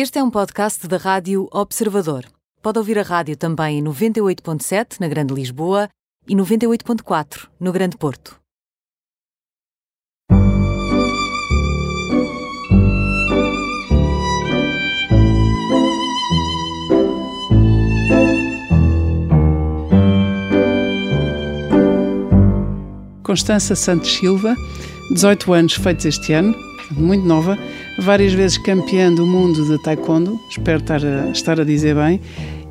Este é um podcast da Rádio Observador. Pode ouvir a rádio também em 98.7 na Grande Lisboa e 98.4 no Grande Porto. Constança Santos Silva, 18 anos feitos este ano, muito nova, várias vezes campeã do mundo de taekwondo, espero estar a, estar a dizer bem,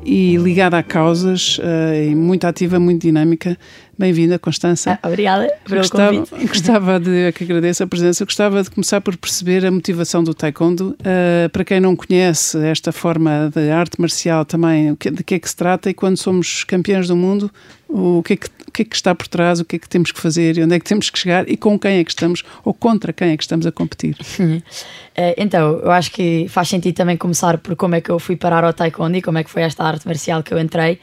e ligada a causas, uh, e muito ativa, muito dinâmica. Bem-vinda, Constança. Ah, obrigada pelo gostava, convite. Gostava de, que agradeço a presença, gostava de começar por perceber a motivação do taekwondo. Uh, para quem não conhece esta forma de arte marcial também, de que é que se trata e quando somos campeões do mundo, o que, é que, o que é que está por trás, o que é que temos que fazer e onde é que temos que chegar e com quem é que estamos ou contra quem é que estamos a competir. então, eu acho que faz sentido também começar por como é que eu fui parar ao taekwondo e como é que foi esta arte marcial que eu entrei.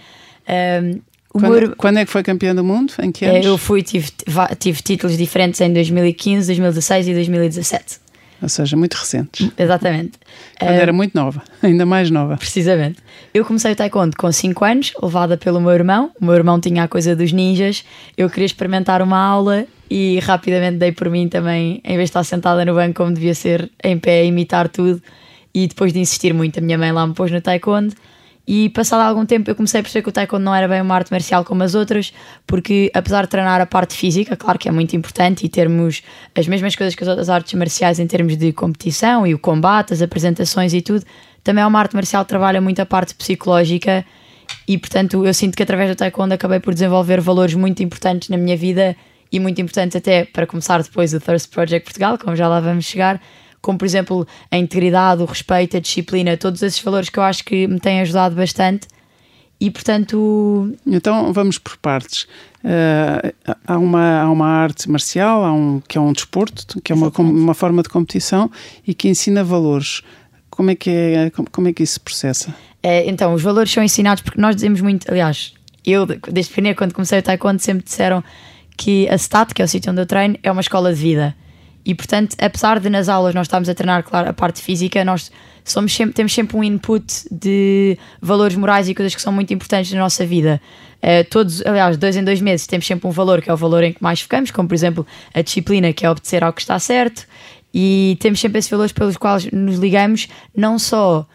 Um, quando, meu... quando, é que foi campeã do mundo? Em que anos? Eu fui, tive, tive títulos diferentes em 2015, 2016 e 2017. Ou seja, muito recentes. Exatamente. Quando uh, era muito nova, ainda mais nova. Precisamente. Eu comecei o taekwondo com 5 anos, levada pelo meu irmão. O meu irmão tinha a coisa dos ninjas. Eu queria experimentar uma aula e rapidamente dei por mim também, em vez de estar sentada no banco como devia ser, em pé, a imitar tudo. E depois de insistir muito, a minha mãe lá me pôs no taekwondo e passado algum tempo eu comecei a perceber que o taekwondo não era bem uma arte marcial como as outras, porque apesar de treinar a parte física, claro que é muito importante e termos as mesmas coisas que as outras artes marciais em termos de competição e o combate, as apresentações e tudo, também é uma arte marcial que trabalha muito a parte psicológica. E portanto eu sinto que através do taekwondo acabei por desenvolver valores muito importantes na minha vida e muito importantes até para começar depois o Thirst Project Portugal, como já lá vamos chegar, como por exemplo a integridade, o respeito, a disciplina, todos esses valores que eu acho que me têm ajudado bastante. E portanto. Então vamos por partes. Uh, há, uma, há uma arte marcial, há um, que é um desporto, que é uma, uma forma de competição e que ensina valores. Como é que, é, como, como é que isso se processa? É, então, os valores são ensinados porque nós dizemos muito, aliás, eu desde primeiro, quando comecei o taekwondo, sempre disseram que a STAT, que é o sítio onde eu treino, é uma escola de vida. E portanto, apesar de nas aulas nós estarmos a treinar, claro, a parte física, nós somos sempre, temos sempre um input de valores morais e coisas que são muito importantes na nossa vida. Uh, todos, aliás, dois em dois meses temos sempre um valor que é o valor em que mais focamos, como por exemplo a disciplina, que é obedecer ao que está certo, e temos sempre esses valores pelos quais nos ligamos, não só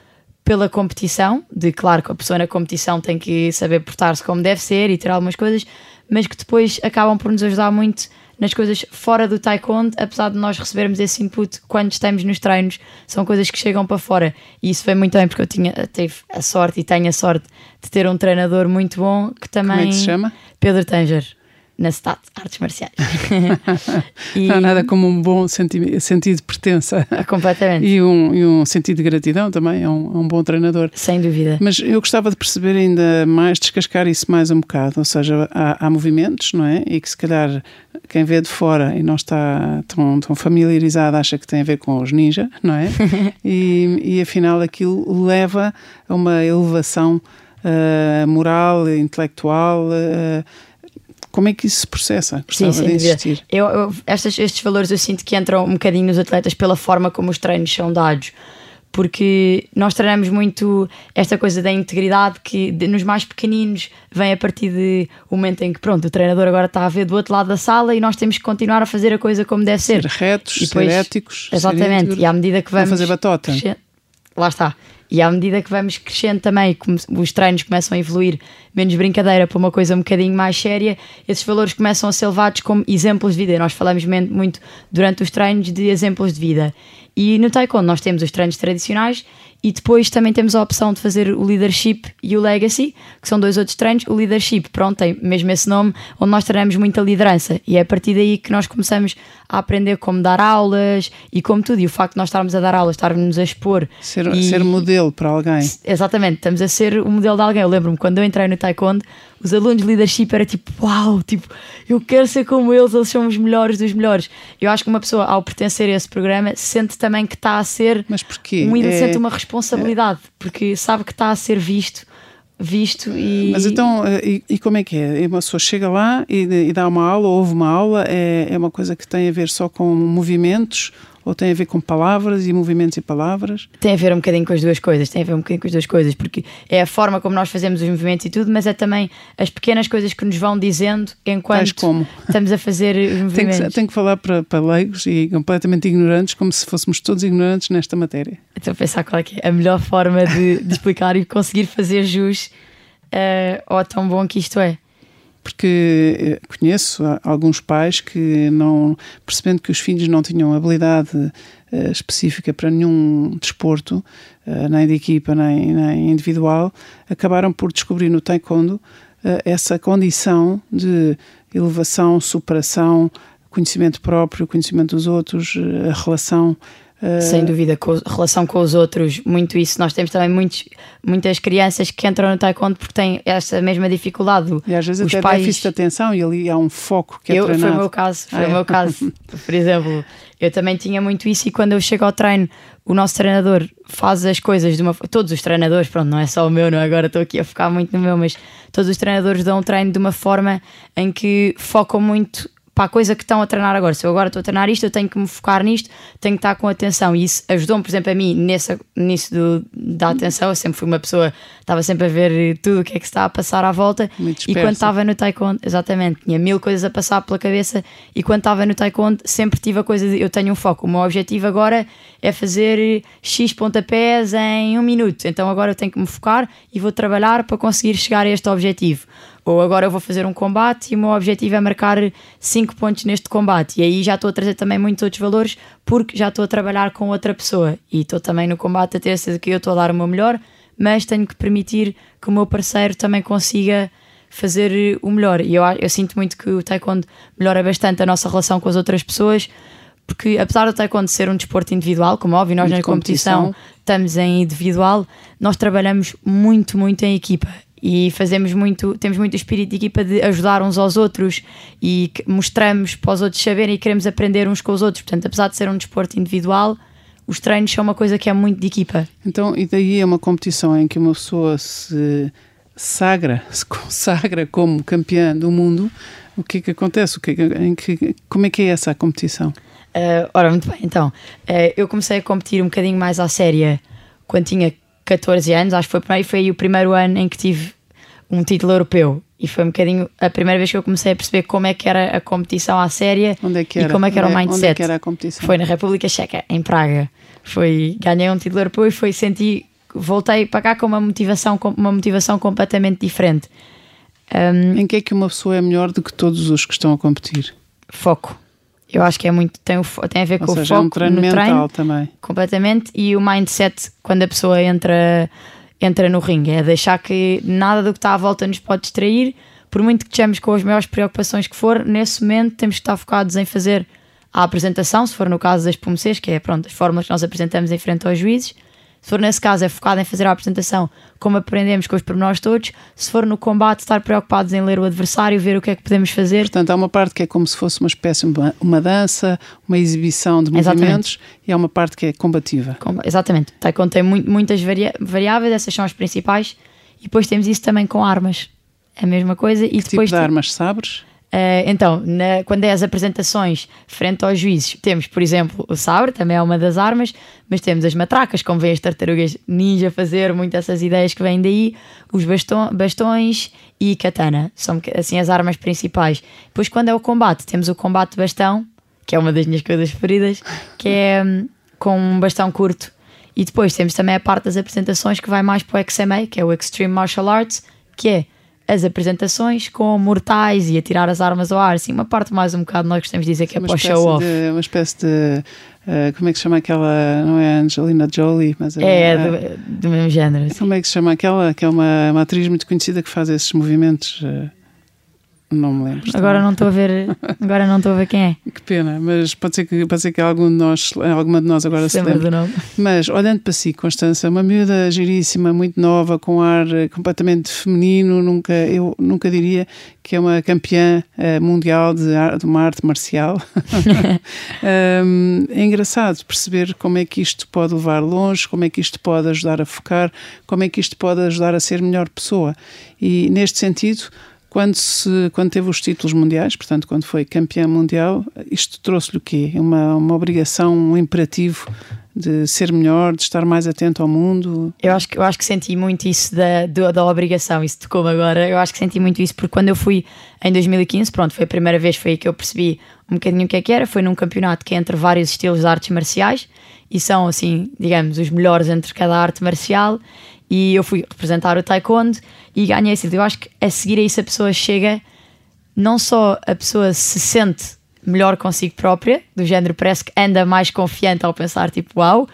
pela competição, de claro que a pessoa na competição tem que saber portar-se como deve ser e ter algumas coisas, mas que depois acabam por nos ajudar muito nas coisas fora do taekwondo, apesar de nós recebermos esse input quando estamos nos treinos, são coisas que chegam para fora. E isso foi muito bem, porque eu tinha, tive a sorte e tenho a sorte de ter um treinador muito bom que também. Como é que se chama? Pedro Tanger na STAT, artes marciais. e... Não há nada como um bom senti sentido de pertença. Completamente. E um, e um sentido de gratidão também, é um, é um bom treinador. Sem dúvida. Mas eu gostava de perceber ainda mais, descascar isso mais um bocado, ou seja, há, há movimentos, não é? E que se calhar quem vê de fora e não está tão, tão familiarizado acha que tem a ver com os ninja, não é? e, e afinal aquilo leva a uma elevação uh, moral, intelectual, uh, como é que isso se processa? Gostava sim, de insistir. Eu, eu, estes, estes valores eu sinto que entram um bocadinho nos atletas pela forma como os treinos são dados. Porque nós treinamos muito esta coisa da integridade que nos mais pequeninos vem a partir de momento em que pronto, o treinador agora está a ver do outro lado da sala e nós temos que continuar a fazer a coisa como deve ser. Ser retos, e depois, ser éticos. Exatamente. Ser e à medida que vamos. Não fazer batota. Lá está. E à medida que vamos crescendo também, os treinos começam a evoluir menos brincadeira para uma coisa um bocadinho mais séria, esses valores começam a ser levados como exemplos de vida. Nós falamos muito durante os treinos de exemplos de vida. E no Taekwondo nós temos os treinos tradicionais e depois também temos a opção de fazer o Leadership e o Legacy, que são dois outros treinos. O Leadership, pronto, tem mesmo esse nome, onde nós treinamos muita liderança. E é a partir daí que nós começamos a aprender como dar aulas e como tudo. E o facto de nós estarmos a dar aulas, estarmos a expor. Ser, e... ser modelo para alguém. Exatamente, estamos a ser o modelo de alguém. Eu lembro-me quando eu entrei no Taekwondo, os alunos de leadership era tipo, uau, tipo, eu quero ser como eles, eles são os melhores dos melhores. Eu acho que uma pessoa, ao pertencer a esse programa, sente também que está a ser. Mas porquê? Um, é... sente uma responsabilidade, porque sabe que está a ser visto visto e. Mas então, eh, e, e, como é que é? Uma pessoa chega lá e, e dá uma aula, ou houve uma aula, é, é uma coisa que tem a ver só com movimentos ou tem a ver com palavras e movimentos e palavras? Tem a ver um bocadinho com as duas coisas, tem a ver um bocadinho com as duas coisas, porque é a forma como nós fazemos os movimentos e tudo, mas é também as pequenas coisas que nos vão dizendo enquanto como? estamos a fazer os movimentos. Tenho que, tenho que falar para, para leigos e completamente ignorantes, como se fôssemos todos ignorantes nesta matéria. Estou a pensar qual é, é a melhor forma de, de explicar e conseguir fazer jus uh, ao tão bom que isto é porque eh, conheço alguns pais que não percebendo que os filhos não tinham habilidade uh, específica para nenhum desporto, uh, nem de equipa nem, nem, individual, acabaram por descobrir no taekwondo essa condição de elevação, superação, conhecimento próprio, conhecimento dos outros, a relação sem dúvida, com relação com os outros, muito isso. Nós temos também muitos, muitas crianças que entram no taekwondo porque têm essa mesma dificuldade. E às vezes os até pais... déficit de atenção e ali há um foco que é eu, treinado. Foi o meu caso, foi ah, o meu é? caso. Por exemplo, eu também tinha muito isso e quando eu chego ao treino, o nosso treinador faz as coisas de uma todos os treinadores, pronto, não é só o meu, não é? agora estou aqui a focar muito no meu, mas todos os treinadores dão um treino de uma forma em que focam muito para a coisa que estão a treinar agora. Se eu agora estou a treinar isto, eu tenho que me focar nisto, tenho que estar com atenção. E isso ajudou-me, por exemplo, a mim nessa, nisso do, da atenção. Eu sempre fui uma pessoa, estava sempre a ver tudo o que é que se está a passar à volta. E quando estava no taekwondo, exatamente, tinha mil coisas a passar pela cabeça. E quando estava no taekwondo, sempre tive a coisa de eu tenho um foco. O meu objetivo agora é fazer X pontapés em um minuto. Então agora eu tenho que me focar e vou trabalhar para conseguir chegar a este objetivo. Ou agora eu vou fazer um combate e o meu objetivo é marcar 5 pontos neste combate. E aí já estou a trazer também muitos outros valores porque já estou a trabalhar com outra pessoa. E estou também no combate a ter certeza que eu estou a dar o meu melhor, mas tenho que permitir que o meu parceiro também consiga fazer o melhor. E eu, eu sinto muito que o Taekwondo melhora bastante a nossa relação com as outras pessoas porque apesar do taekwondo ser um desporto individual, como óbvio, nós Muito na competição, competição estamos em individual, nós trabalhamos muito, muito em equipa e fazemos muito, temos muito espírito de equipa de ajudar uns aos outros e mostramos para os outros saberem e queremos aprender uns com os outros. Portanto, apesar de ser um desporto individual, os treinos são uma coisa que é muito de equipa. Então, e daí é uma competição em que uma pessoa se sagra, se consagra como campeã do mundo, o que é que acontece? O que, é que, em que como é que é essa competição? Uh, ora, muito bem, então, uh, eu comecei a competir um bocadinho mais à séria quando tinha 14 anos, acho que foi, primeiro, foi o primeiro ano em que tive um título europeu. E foi um bocadinho a primeira vez que eu comecei a perceber como é que era a competição à séria onde é que era? e como é que era onde o é, mindset. Onde é que era a competição? Foi na República Checa, em Praga. Foi, ganhei um título europeu e foi senti, voltei para cá com uma motivação, com uma motivação completamente diferente. Um, em que é que uma pessoa é melhor do que todos os que estão a competir? Foco. Eu acho que é muito tem, o, tem a ver Ou com seja, o foco é um treino no mental treino, também. completamente e o mindset quando a pessoa entra entra no ringue é deixar que nada do que está à volta nos pode distrair por muito que estejamos com as maiores preocupações que for nesse momento temos que estar focados em fazer a apresentação se for no caso das PUMCs que é pronto as formas que nós apresentamos em frente aos juízes se for nesse caso, é focado em fazer a apresentação, como aprendemos com os pormenores todos. Se for no combate, estar preocupados em ler o adversário, ver o que é que podemos fazer. Portanto, há uma parte que é como se fosse uma espécie de uma dança, uma exibição de Exatamente. movimentos, e há uma parte que é combativa. Com- Exatamente. Taekwondo tem mu- muitas varia- variáveis, essas são as principais. E depois temos isso também com armas. É a mesma coisa. E Que tipo depois de te- armas sabres? Eh, então, na- quando é as apresentações frente aos juízes, temos, por exemplo, o sabre, também é uma das armas, mas temos as matracas, como vêm as tartarugas ninja fazer, muito essas ideias que vêm daí, os bastões e katana, são assim as armas principais. Depois, quando é o combate, temos o combate de bastão, que é uma das minhas coisas preferidas, que é hum, com um bastão curto. E depois temos também a parte das apresentações que vai mais para o XMA, que é o Extreme Martial Arts, que é as apresentações com mortais e a tirar as armas ao ar, assim, uma parte mais um bocado nós gostamos de dizer que é para o espécie show off. de, uma espécie de eh, como é que se chama aquela não é Angelina Jolie mas É, eh, do, do mesmo género. assim. como é que se chama aquela que é uma, uma atriz muito conhecida que faz esses movimentos eh, não me lembro Agora não estou a ver, agora não estou a ver quem é. que pena mas pode ser que pode ser que algum de nós alguma de nós agora se, Se lembre. Mas olhando para si, Constança, uma miúda giríssima, muito nova, com ar eh, completamente feminino, nunca, eu nunca diria que é uma campeã eh, mundial de, ar- de uma arte marcial. Hum, é engraçado perceber como é que isto pode levar longe, como é que isto pode ajudar a focar, como é que isto pode ajudar a ser melhor pessoa. E neste sentido, Quando, se, quando teve os títulos mundiais, portanto, quando foi campeão mundial, isto trouxe-lhe o quê? Uma, uma obrigação, um imperativo de ser melhor, de estar mais atento ao mundo? Eu acho que, eu acho que senti muito isso da, da, da obrigação, isso tocou-me agora. Eu acho que senti muito isso porque quando eu fui em 2015, pronto, foi a primeira vez foi aí que eu percebi um bocadinho o que é que era. Foi num campeonato que é entre vários estilos de artes marciais e são, assim, digamos, os melhores entre cada arte marcial. E eu fui representar o Taekwondo e ganhei esse. Eu acho que a seguir a isso a pessoa chega, não só a pessoa se sente melhor consigo própria, do género parece que anda mais confiante ao pensar tipo, uau,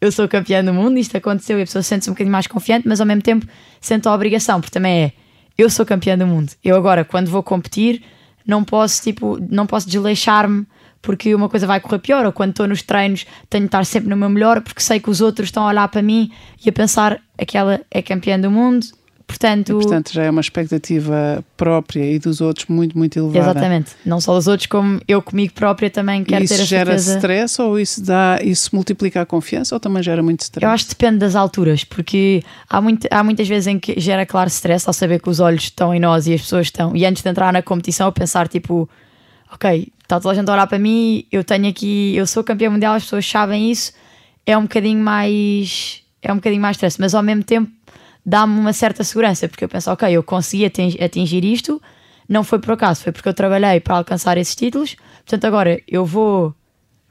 eu sou campeã do mundo, isto aconteceu e a pessoa sente-se um bocadinho mais confiante, mas ao mesmo tempo sente a obrigação, porque também é, eu sou campeã do mundo. Eu agora, quando vou competir, não posso, tipo, não posso desleixar-me porque uma coisa vai correr pior, ou quando estou nos treinos tenho de estar sempre no meu melhor, porque sei que os outros estão a olhar para mim e a pensar aquela é campeã do mundo, Portanto, e, portanto, já é uma expectativa própria e dos outros muito, muito elevada. Exatamente. Não só dos outros, como eu comigo própria também quero isso ter a gera certeza... stress ou isso, dá, isso multiplica a confiança ou também gera muito stress? Eu acho que depende das alturas, porque há, muito, há muitas vezes em que gera claro stress ao saber que os olhos estão em nós e as pessoas estão. E antes de entrar na competição, eu pensar tipo, ok, está toda a gente a olhar para mim, eu tenho aqui, eu sou campeão mundial, as pessoas sabem isso, é um bocadinho mais. É um bocadinho mais stress, mas ao mesmo tempo dá-me uma certa segurança, porque eu penso, ok, eu consegui atingir isto, não foi por acaso, foi porque eu trabalhei para alcançar esses títulos, portanto agora eu vou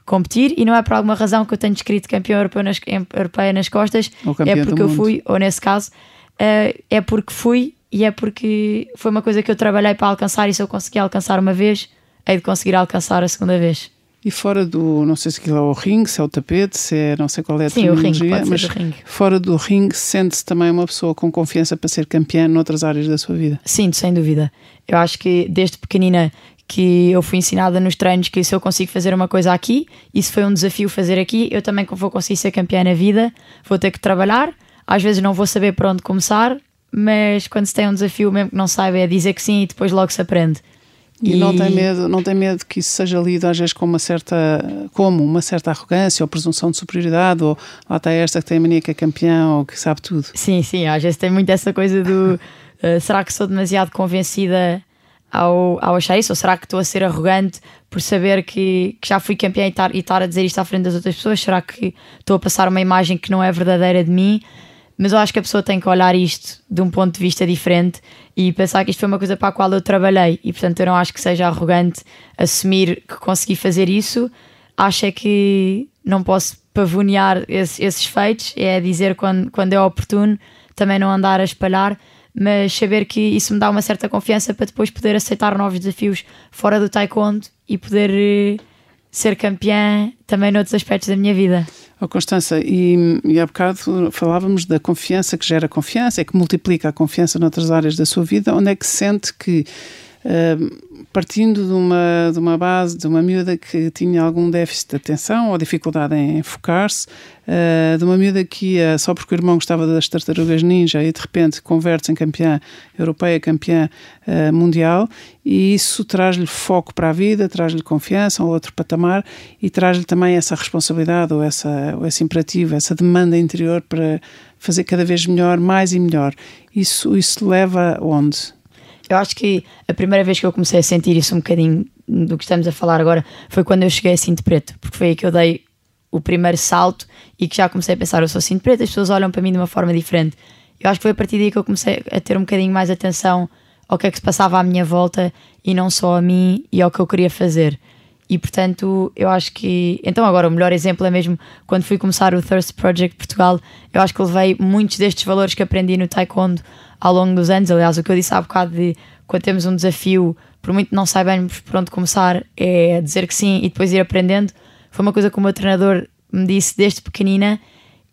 competir e não é por alguma razão que eu tenho escrito campeão europeu nas, europeia nas costas, é porque eu fui, ou nesse caso, é, é porque fui e é porque foi uma coisa que eu trabalhei para alcançar e se eu conseguir alcançar uma vez, hei de conseguir alcançar a segunda vez. E fora do, não sei se aquilo é o ringue, se é o tapete, se é, não sei qual é a Sim, terminologia, o ringue, mas ringue. fora do ringue, sente-se também uma pessoa com confiança para ser campeã noutras áreas da sua vida? Sim, sem dúvida. Eu acho que desde pequenina que eu fui ensinada nos treinos que se eu consigo fazer uma coisa aqui, isso foi um desafio fazer aqui, eu também vou conseguir ser campeã na vida, vou ter que trabalhar, às vezes não vou saber por onde começar, mas quando se tem um desafio mesmo que não saiba é dizer que sim e depois logo se aprende. E, e, não tem medo, não tem medo que isso seja lido às vezes com uma certa, como uma certa arrogância ou presunção de superioridade, ou lá está esta que tem a mania que é campeão ou que sabe tudo. Sim, sim, às vezes tem muito essa coisa do uh, será que sou demasiado convencida ao, ao achar isso? Ou será que estou a ser arrogante por saber que, que já fui campeã e estar, e estar a dizer isto à frente das outras pessoas? Será que estou a passar uma imagem que não é verdadeira de mim? Mas eu acho que a pessoa tem que olhar isto de um ponto de vista diferente e pensar que isto foi uma coisa para a qual eu trabalhei. E portanto eu não acho que seja arrogante assumir que consegui fazer isso. Acho é que não posso pavonear esse, esses feitos. É dizer quando, quando é oportuno também não andar a espalhar. Mas saber que isso me dá uma certa confiança para depois poder aceitar novos desafios fora do taekwondo e poder eh, ser campeã também noutros aspectos da minha vida. Oh, Constança, e, e há bocado falávamos da confiança que gera confiança, é que multiplica a confiança noutras áreas da sua vida. Onde é que sente que, uh, partindo de uma, de uma base, de uma miúda que tinha algum déficit de atenção ou dificuldade em focar-se, uh, de uma miúda que ia só porque o irmão gostava das tartarugas ninja e de repente converte-se em campeã europeia, campeã uh, mundial, e isso traz-lhe foco para a vida, traz-lhe confiança, um outro patamar e traz-lhe também essa responsabilidade ou, essa, ou esse imperativo, essa demanda interior para fazer cada vez melhor, mais e melhor. Isso, isso leva onde? Eu acho que a primeira vez que eu comecei a sentir isso um bocadinho do que estamos a falar agora foi quando eu cheguei a Cinto Preto, porque foi aí que eu dei o primeiro salto e que já comecei a pensar, eu sou Cinto Preto, as pessoas olham para mim de uma forma diferente. Eu acho que foi a partir daí que eu comecei a ter um bocadinho mais atenção ao que é que se passava à minha volta e não só a mim e ao que eu queria fazer. E portanto, eu acho que. Então, agora, o melhor exemplo é mesmo quando fui começar o Thirst Project Portugal. Eu acho que levei muitos destes valores que aprendi no Taekwondo ao longo dos anos. Aliás, o que eu disse há bocado de quando temos um desafio, por muito não saibamos por onde começar, é dizer que sim e depois ir aprendendo. Foi uma coisa que o meu treinador me disse desde pequenina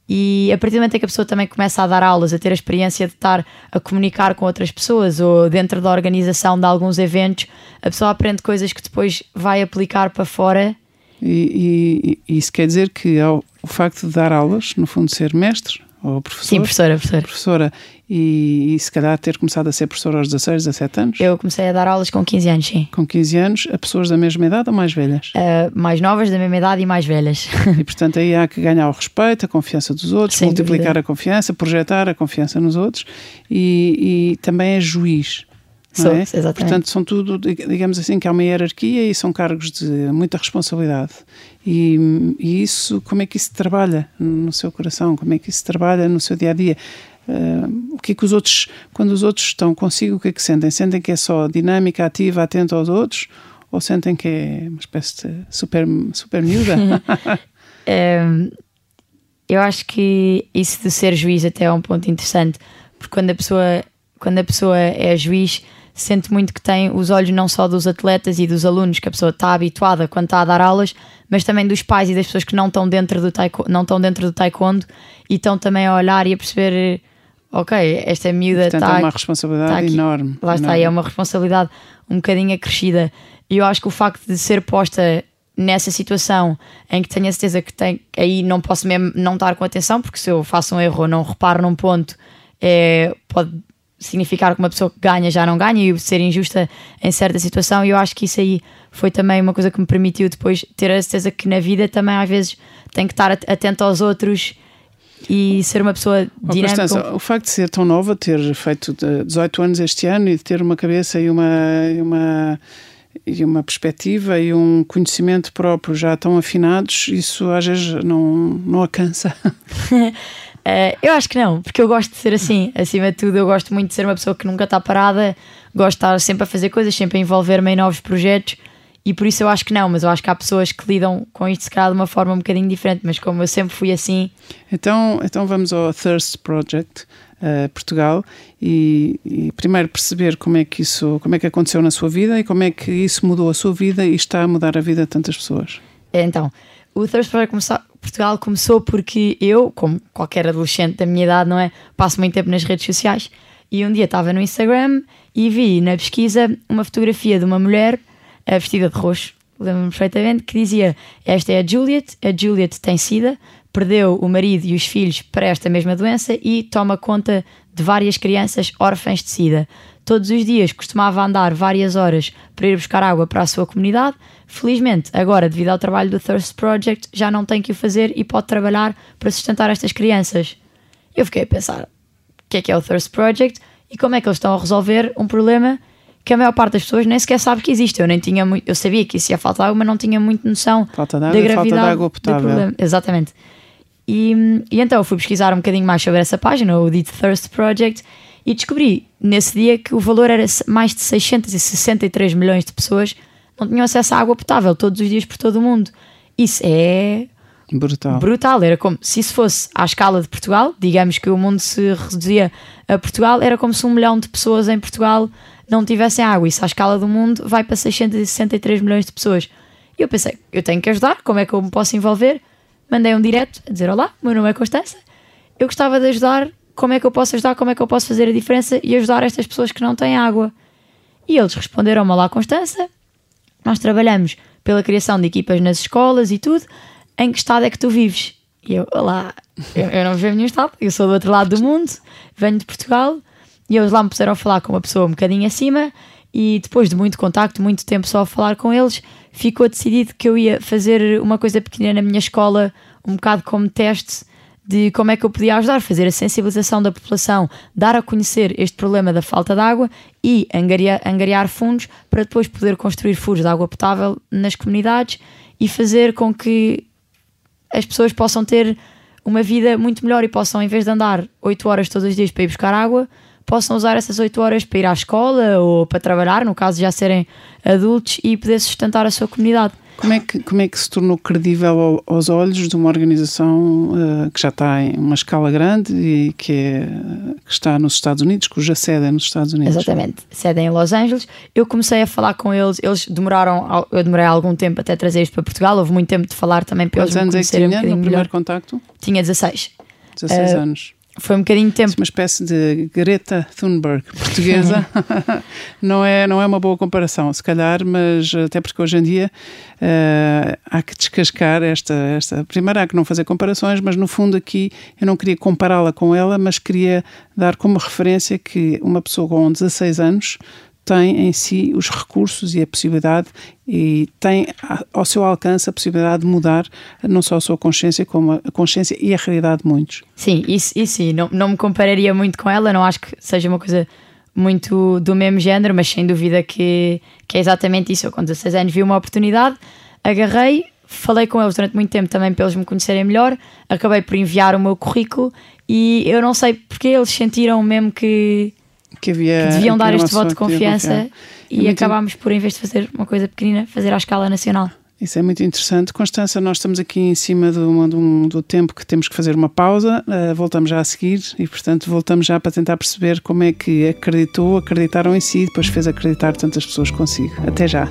e a partir do momento em que a pessoa também começa a dar aulas, a ter a experiência de estar a comunicar com outras pessoas ou dentro da organização de alguns eventos, a pessoa aprende coisas que depois vai aplicar para fora. E, e, e isso quer dizer que ao, o facto de dar aulas, no fundo, ser mestre, ou professor? Sim, professora, professora. Professora. E, e, se calhar ter começado a ser professora aos 16, 17 anos? Eu comecei a dar aulas com 15 anos, sim. Com 15 anos, a pessoas da mesma idade ou mais velhas? Uh, mais novas, da mesma idade e mais velhas. E portanto aí há que ganhar o respeito, a confiança dos outros, Sem multiplicar dúvida. a confiança, projetar a confiança nos outros e, e também é juiz Sou, é? exatamente. Portanto, são tudo, digamos assim, que há uma hierarquia e são cargos de muita responsabilidade. E, e isso, como é que isso trabalha no seu coração? Como é que isso trabalha no seu dia a dia? Uh, o que é que os outros, quando os outros estão consigo, o que é que sentem? Sentem que é só dinâmica, ativa, atenta aos outros? Ou sentem que é uma espécie de super, super miúda? eu acho que isso de ser juiz até é um ponto interessante, porque quando a pessoa, quando a pessoa é juiz, sente muito que tem os olhos não só dos atletas e dos alunos que a pessoa está habituada quando está a dar aulas, mas também dos pais e das pessoas que não estão dentro do taekwondo, não estão dentro do taekwondo e estão também a olhar e a perceber ok, esta miúda Portanto, está é uma responsabilidade está enorme. Lá está, enorme. é uma responsabilidade um bocadinho acrescida. E eu acho que o facto de ser posta nessa situação em que tenho a certeza que tem, aí não posso mesmo não estar com atenção, porque se eu faço um erro ou não reparo num ponto, é, pode significar que uma pessoa que ganha já não ganha e ser injusta em certa situação. E eu acho que isso aí foi também uma coisa que me permitiu depois ter a certeza que na vida também às vezes tem que estar atento aos outros e ser uma pessoa oh, dinâmica. Constança, o facto de ser tão nova, ter feito 18 anos este ano e de ter uma cabeça e uma, e uma, e uma perspectiva e um conhecimento próprio já tão afinados, isso às vezes não, não alcança. Uh, eu acho que não, porque eu gosto de ser assim. Acima de tudo, eu gosto muito de ser uma pessoa que nunca está parada, gosto de estar sempre a fazer coisas, sempre a envolver-me em novos projetos e por isso eu acho que não. Mas eu acho que há pessoas que lidam com isto, se calhar, de uma forma um bocadinho diferente. Mas como eu sempre fui assim. Então, então vamos ao Thirst Project. Uh, Portugal e, e, primeiro perceber como é que isso como é que aconteceu na sua vida e como é que isso mudou a sua vida e está a mudar a vida de tantas pessoas. Então, o Thirst Project começou, Portugal começou porque eu, como qualquer adolescente da minha idade, não é? Passo muito tempo nas redes sociais e um dia estava no Instagram e vi na pesquisa uma fotografia de uma mulher eh, vestida de roxo, lembro-me perfeitamente, que dizia: Esta é a Juliet, a Juliet tem sida, perdeu o marido e os filhos para esta mesma doença e toma conta de várias crianças órfãs de sida. Todos os dias costumava andar várias horas para ir buscar água para a sua comunidade. Felizmente, agora, devido ao trabalho do Thirst Project, já não tem que o fazer e pode trabalhar para sustentar estas crianças. Eu fiquei a pensar: o que é que é o Thirst Project e como é que eles estão a resolver um problema que a maior parte das pessoas nem sequer sabe que existe. Eu nem tinha muito, eu sabia que isso ia falta água, mas não tinha muito noção falta da gravidade falta de água do potável. problema. Exatamente. E, e então eu fui pesquisar um bocadinho mais sobre essa página, o Dito Thirst Project, e descobri nesse dia que o valor era mais de 663 milhões de pessoas não tinham acesso à água potável todos os dias por todo o mundo. Isso é Brutal. brutal. Era como se isso fosse à escala de Portugal, digamos que o mundo se reduzia a Portugal, era como se um milhão de pessoas em Portugal não tivessem água. Isso à escala do mundo vai para 663 milhões de pessoas. E eu pensei, eu tenho que ajudar, como é que eu me posso envolver? Mandei um direto a dizer: Olá, meu nome é Constança, eu gostava de ajudar, como é que eu posso ajudar, como é que eu posso fazer a diferença e ajudar estas pessoas que não têm água. E eles responderam-me: Olá, Constança, nós trabalhamos pela criação de equipas nas escolas e tudo. Em que estado é que tu vives? E eu, olá, eu, eu não vivo em nenhum estado, eu sou do outro lado do mundo, venho de Portugal. E eles lá me puseram a falar com uma pessoa um bocadinho acima. E depois de muito contacto, muito tempo só a falar com eles, ficou decidido que eu ia fazer uma coisa pequena na minha escola, um bocado como teste de como é que eu podia ajudar, fazer a sensibilização da população, dar a conhecer este problema da falta de água e angariar, angariar fundos para depois poder construir furos de água potável nas comunidades e fazer com que as pessoas possam ter uma vida muito melhor e possam, em vez de andar 8 horas todos os dias para ir buscar água, possam usar essas 8 horas para ir à escola ou para trabalhar, no caso de já serem adultos, e poder sustentar a sua comunidade. Como é que, como é que se tornou credível ao, aos olhos de uma organização uh, que já está em uma escala grande e que, é, que, está nos Estados Unidos, cuja sede é nos Estados Unidos? Exatamente, sede é em Los Angeles. Eu comecei a falar com eles, eles demoraram, eu demorei algum tempo até trazer isto para Portugal, houve muito tempo de falar também para Quantos eles anos me é que tinha um no primeiro melhor. contacto? Tinha 16. 16 Uh, anos. Foi um bocadinho de tempo. Uma espécie de Greta Thunberg portuguesa. não, é, não é uma boa comparação, se calhar, mas até porque hoje em dia uh, há que descascar esta, esta. Primeiro há que não fazer comparações, mas no fundo aqui eu não queria compará-la com ela, mas queria dar como referência que uma pessoa com 16 anos tem em si os recursos e a possibilidade e tem ao seu alcance a possibilidade de mudar não só a sua consciência, como a consciência e a realidade de muitos. Sim, isso, isso não, não me compararia muito com ela, não acho que seja uma coisa muito do mesmo género, mas sem dúvida que, que é exatamente isso. Eu, com 16 anos, vi uma oportunidade, agarrei, falei com eles durante muito tempo também para eles me conhecerem melhor, acabei por enviar o meu currículo e eu não sei porque eles sentiram mesmo que, que, havia, que deviam dar este voto de confiança e é acabámos por, em vez de fazer uma coisa pequenina, fazer à escala nacional. Isso é muito interessante. Constança, nós estamos aqui em cima do, do, do tempo que temos que fazer uma pausa, uh, voltamos já a seguir e, portanto, voltamos já para tentar perceber como é que acreditou, acreditaram em si e depois fez acreditar tantas pessoas consigo. Até já.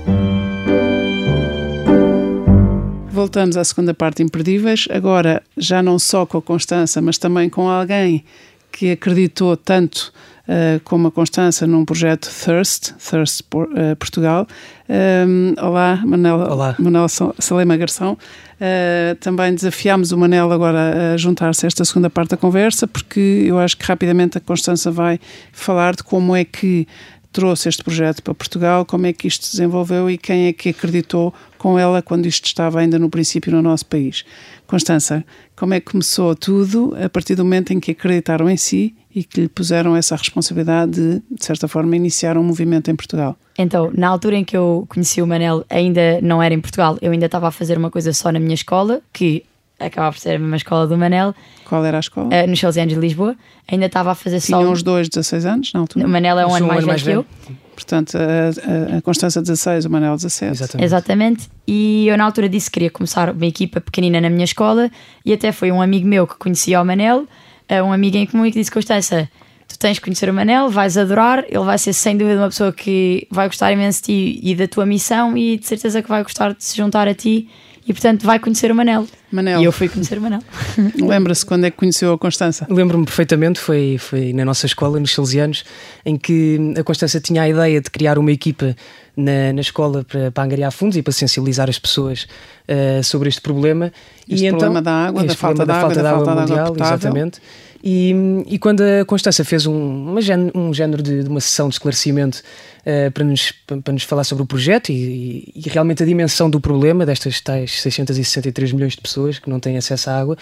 Voltamos à segunda parte Imperdíveis, agora já não só com a Constança, mas também com alguém que acreditou tanto uh, como a Constança num projeto Thirst, Thirst uh, Portugal. Um, olá, Manel, olá. Manel Salema Garção. Uh, também desafiámos o Manel agora a juntar-se a esta segunda parte da conversa, porque eu acho que rapidamente a Constança vai falar de como é que trouxe este projeto para Portugal, como é que isto se desenvolveu e quem é que acreditou com ela quando isto estava ainda no princípio no nosso país. Constança, como é que começou tudo a partir do momento em que acreditaram em si e que lhe puseram essa responsabilidade de, de certa forma, iniciar um movimento em Portugal? Então, na altura em que eu conheci o Manel, ainda não era em Portugal, eu ainda estava a fazer uma coisa só na minha escola, que acabava por ser a mesma escola do Manel. Qual era a escola? Uh, nos Salesianos de Lisboa. Ainda estava a fazer Tinham só. Tinham os dois 16 anos na altura? O Manel é um ano mais velho que eu. Portanto, a, a, a Constança 16, o Manel 17. Exatamente. Exatamente. E eu na altura disse que queria começar uma equipa pequenina na minha escola e até foi um amigo meu que conhecia o Manel, eh, um amigo em comum e que disse: Constança, tu tens que conhecer o Manel, vais adorar, ele vai ser sem dúvida uma pessoa que vai gostar imenso de ti e da tua missão e de certeza que vai gostar de se juntar a ti e portanto vai conhecer o Manel. Manel. E eu fui conhecer o Manel. Lembra-se quando é que conheceu a Constança? Lembro-me perfeitamente, foi, foi na nossa escola, nos Salesianos, em que a Constança tinha a ideia de criar uma equipa na, na escola para, para angariar fundos e para sensibilizar as pessoas uh, sobre este problema. Este e problema então, da água, da falta, da, água, falta da, água, mundial, água exatamente. E, e quando a Constança fez um, uma, um género de, de, uma sessão de esclarecimento uh, para, nos, para nos falar sobre o projeto e, e, e, realmente a dimensão do problema destas tais 663 milhões de pessoas que não têm acesso à água,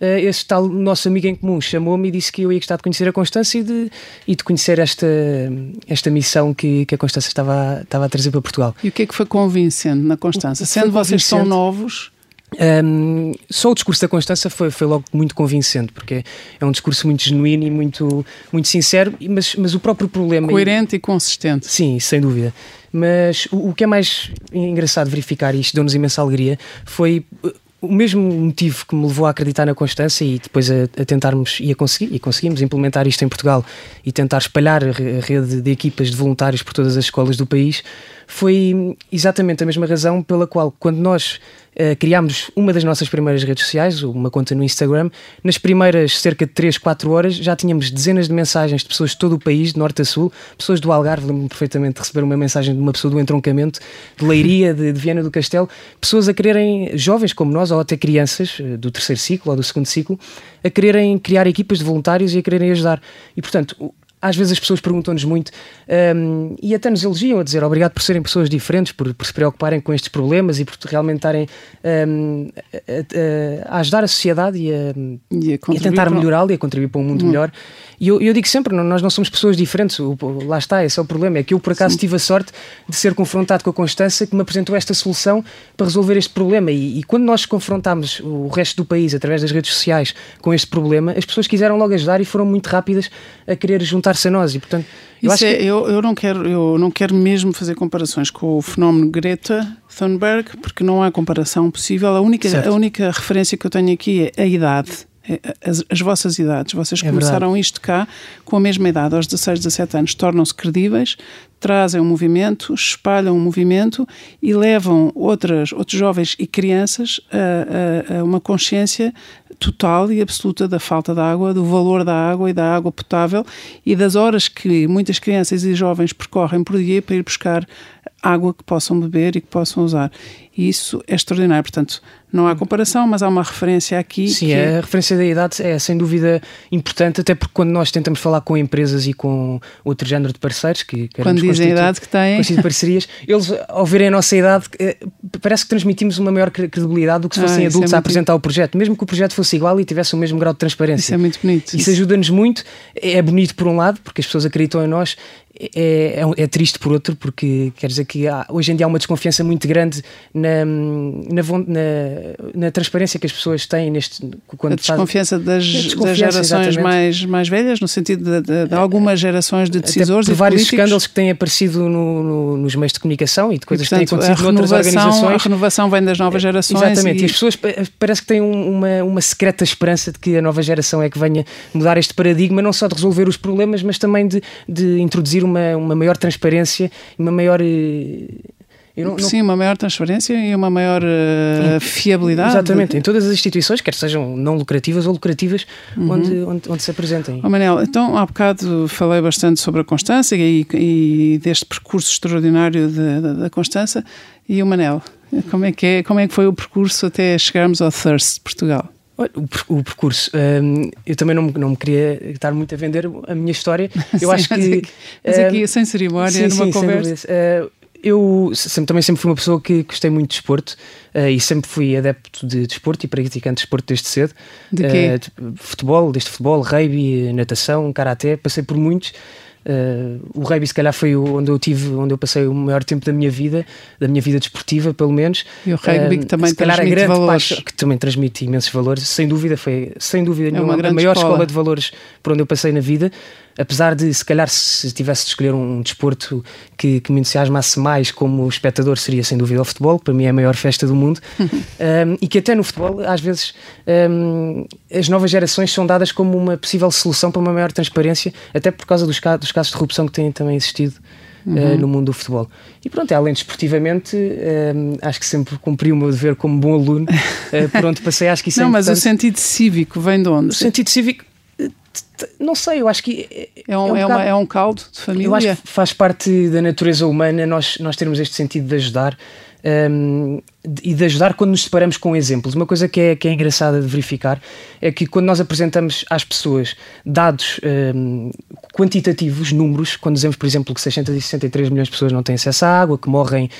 uh, esse tal nosso amigo em comum chamou-me e disse que eu ia gostar de conhecer a Constância e de, e de conhecer esta, esta missão que, que a Constância estava, estava a trazer para Portugal. E o que é que foi convincente na Constância? Sendo vocês tão novos um, só o discurso da Constança foi, foi logo muito convincente, porque é um discurso muito genuíno e muito, muito sincero, mas, mas o próprio problema. Coerente e, e consistente. Sim, sem dúvida. Mas o, o que é mais engraçado verificar, e isto deu-nos imensa alegria, foi uh, o mesmo motivo que me levou a acreditar na Constância e depois a, a, tentarmos e a conseguir e conseguimos implementar isto em Portugal e tentar espalhar a rede de equipas de voluntários por todas as escolas do país foi exatamente a mesma razão pela qual quando nós uh, criámos uma das nossas primeiras redes sociais, uma conta no Instagram, nas primeiras cerca de 3, 4 horas já tínhamos dezenas de mensagens de pessoas de todo o país, de norte a sul, pessoas do Algarve, lembro-me perfeitamente de receber uma mensagem de uma pessoa do entroncamento, de Leiria, de, de Viana do Castelo, pessoas a quererem, jovens como nós, ou até crianças uh, do terceiro ciclo ou do segundo ciclo, a quererem criar equipas de voluntários e a quererem ajudar. E portanto, às vezes as pessoas perguntam-nos muito um, e até nos elogiam a dizer obrigado por serem pessoas diferentes, por, por se preocuparem com estes problemas e por realmente estarem um, a, a, a, ajudar a sociedade e a, e a, e tentar melhorá-la e a contribuir para um mundo hum. melhor. E eu, eu, digo sempre, não, nós não somos pessoas diferentes, o, lá está, esse é o problema. É que eu por acaso Sim. tive a sorte de ser confrontado com a Constância que me apresentou esta solução para resolver este problema. E, e quando nós confrontámos o resto do país através das redes sociais com este problema, as pessoas quiseram logo ajudar e foram muito rápidas a querer juntar-se a nós. E portanto, eu, acho é, que... eu, eu, não quero, eu não quero mesmo fazer comparações com o fenómeno Greta Thunberg, porque não há comparação possível. A única, a única referência que eu tenho aqui é a idade. As, as, vossas idades. Vocês é começaram verdade. isto cá com a mesma idade, aos 16, 17 anos, tornam-se credíveis, trazem um movimento, espalham um movimento e levam outras, outros jovens e crianças a, a, a uma consciência total e absoluta da falta de água, do valor da água e da água potável e das horas que muitas crianças e jovens percorrem por dia para ir buscar água que possam beber e que possam usar. E isso é extraordinário. Portanto, não há comparação, mas há uma referência aqui. Sim, é... a referência da idade é sem dúvida importante, até porque quando nós tentamos falar com empresas e com outro género de parceiros que quando dizem a idade que têm, parcerias, eles ao verem a nossa idade eh, parece que transmitimos uma maior credibilidade do que se fossem ah, adultos é a apresentar o projeto, mesmo que o projeto fosse igual e tivesse o mesmo grau de transparência. Isso é muito bonito. Isso, isso. ajuda-nos muito. É bonito por um lado, porque as pessoas acreditam em nós, é, é, é, triste por outro, porque quer dizer que há, hoje em dia há uma desconfiança muito grande na, na, na, na transparência que as pessoas têm neste. Quando a desconfiança, faz, das, desconfiança das, gerações mais, mais velhas, no sentido de, de, de algumas gerações de decisores Até por vários políticos. escândalos que têm aparecido no, no, nos meios de comunicação e de coisas e, portanto, que têm acontecido noutras organizações. A renovação vem das novas gerações. Exatamente, e, e as pessoas parece que têm uma, uma secreta esperança de que a nova geração é que venha mudar este paradigma, não só de resolver os problemas, mas também de, de introduzir uma, uma maior transparência e uma maior. Eh, não, não... Sim, uma maior transparência e uma maior uh, fiabilidade. Exatamente, em todas as instituições, quer sejam não lucrativas ou lucrativas, uhum. onde, onde, onde, se apresentem. Oh, Manel, então há bocado falei bastante sobre a Constância e, e deste percurso extraordinário de, de, da Constância. E o Manel, como é, que é, como é que foi o percurso até chegarmos ao Thirst Portugal? O, o percurso, um, eu também não, não me queria estar muito a vender a minha história. Eu sim, acho mas que. Aqui, mas aqui, sem cerimónia, sim, numa sim, conversa. Uh, eu sempre, também sempre fui uma pessoa que gostei muito de desporto uh, e sempre fui adepto de desporto e praticante de desporto desde cedo. De quê? Uh, futebol, desde futebol, rugby, natação, karaté, passei por muitos. Uh, o rugby se calhar foi onde eu tive, onde eu passei o maior tempo da minha vida, da minha vida desportiva, pelo menos. E o rugby uh, que também transmite grande valores. que também transmite imensos valores, sem dúvida, foi sem dúvida é nenhuma, a maior escola. escola de valores por onde eu passei na vida apesar de se calhar se tivesse de escolher um desporto que, que me entusiasmasse mais como espectador seria sem dúvida o futebol, para mim é a maior festa do mundo um, e que até no futebol às vezes um, as novas gerações são dadas como uma possível solução para uma maior transparência, até por causa dos, dos casos de corrupção que têm também existido eh, Uhum. Uh, no mundo do futebol. E pronto, além de esportivamente, uh, acho que sempre cumpri o meu dever como bom aluno. Uh, pronto, passei, acho que isso Não, é mas o sentido cívico vem de onde? O sentido cívico não sei, eu acho que é, é, um, é, um, é, uma, é um caldo de família. Eu acho que faz parte da natureza humana nós, nós termos este sentido de ajudar um, e de ajudar quando nos separamos com exemplos. Uma coisa que é, que é engraçada de verificar é que quando nós apresentamos às pessoas dados um, quantitativos, números, quando dizemos, por exemplo, que 663 milhões de pessoas não têm acesso à água, que morrem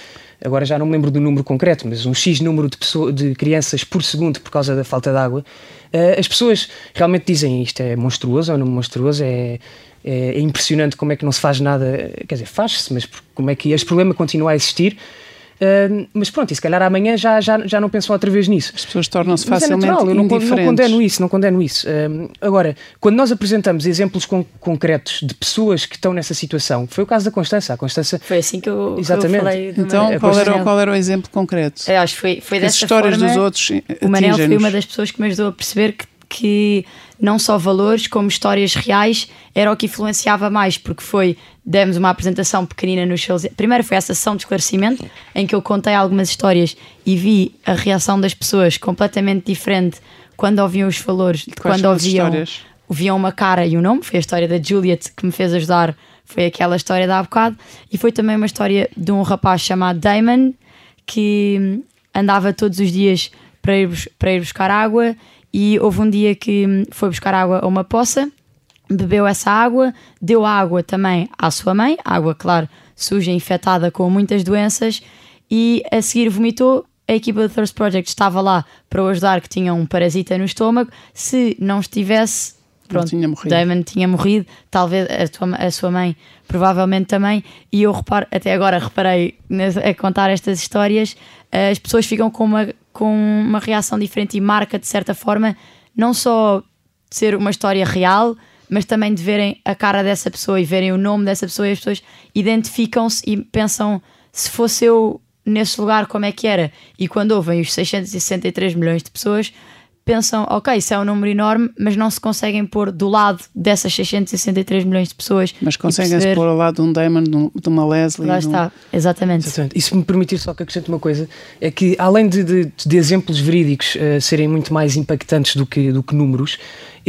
agora já não me lembro do número concreto, mas um X número de, pessoas, de crianças por segundo por causa da falta de água, uh, as pessoas realmente dizem isto é monstruoso ou não monstruoso, é, é, é, impressionante como é que não se faz nada, quer dizer, faz-se, mas como é que este problema continua a existir Uh, mas pronto, e se calhar amanhã já, já, já não pensam outra vez nisso. As pessoas tornam-se é facilmente é natural, eu não, não, condeno isso, não condeno isso. Uh, agora, quando nós apresentamos exemplos con concretos de pessoas que estão nessa situação, foi o caso da Constança. A Constança foi assim que eu, Exatamente. Que eu falei. Então, qual era, qual era o exemplo concreto? Eu acho que foi, foi dessa histórias forma, dos outros O Manel foi uma das pessoas que me ajudou a perceber que, que não só valores, como histórias reais, era o que influenciava mais, porque foi, demos uma apresentação pequenina nos shows. Primeiro foi essa sessão de esclarecimento, em que eu contei algumas histórias e vi a reação das pessoas completamente diferente quando ouviam os valores, quando ouviam, ouviam uma cara e um nome. Foi a história da Juliet que me fez ajudar, foi aquela história da há bocado, e foi também uma história de um rapaz chamado Damon que andava todos os dias para ir, para ir buscar água e houve um dia que foi buscar água a uma poça, bebeu essa água, deu água também à sua mãe, água, claro, suja, infectada com muitas doenças, e a seguir vomitou. A equipa do Thirst Project estava lá para o ajudar, que tinha um parasita no estômago. Se não estivesse, pronto, tinha Damon tinha morrido, talvez a, tua, a, sua mãe provavelmente também. E eu reparo, até agora reparei a contar estas histórias, as pessoas ficam com uma com uma reação diferente e marca, de certa forma, não só ser uma história real, mas também de verem a cara dessa pessoa e verem o nome dessa pessoa e as pessoas identificam-se e pensam se fosse eu nesse lugar como é que era. E quando ouvem os 663 milhões de pessoas, pensam, ok, isso é um número enorme, mas não se conseguem pôr do lado dessas 663 milhões de pessoas. Mas conseguem-se perceber... pôr ao lado de um Damon, de uma Leslie. Lá está, exatamente. exatamente. E se me permitir só que acrescente uma coisa, é que além de, de, de exemplos verídicos uh, serem muito mais impactantes do que, do que números,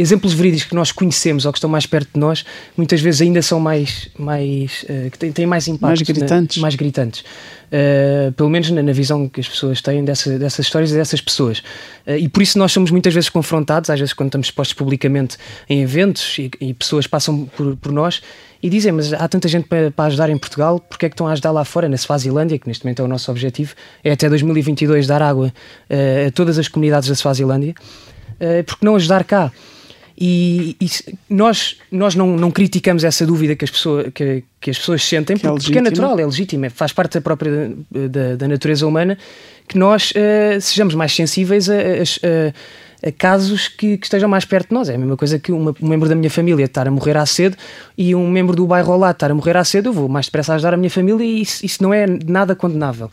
exemplos verídicos que nós conhecemos ou que estão mais perto de nós, muitas vezes ainda são mais, mais uh, que têm, têm mais impacto. Mais gritantes. Na, mais gritantes. Uh, pelo menos na, na, visão que as pessoas têm dessa, dessas histórias e dessas pessoas. Uh, e por isso nós somos muitas vezes confrontados, às vezes quando estamos expostos publicamente em eventos e, e pessoas passam por, por nós e dizem, mas há tanta gente para, para, ajudar em Portugal, porque é que estão a ajudar lá fora, na Swazilândia, que neste momento é o nosso objetivo, é até 2022 dar água uh, a todas as comunidades da Swazilândia, uh, porque não ajudar cá? E, e, nós, nós não, não criticamos essa dúvida que as pessoas, que, que as pessoas sentem, que é porque, é, porque é natural, é legítimo, é, faz parte da própria da, da natureza humana que nós uh, sejamos mais sensíveis a, a, a casos que, que, estejam mais perto de nós. É a mesma coisa que uma, um membro da minha família estar a morrer à sede e um membro do bairro ao lado estar a morrer à sede, eu vou mais depressa ajudar a minha família e isso, isso não é nada condenável.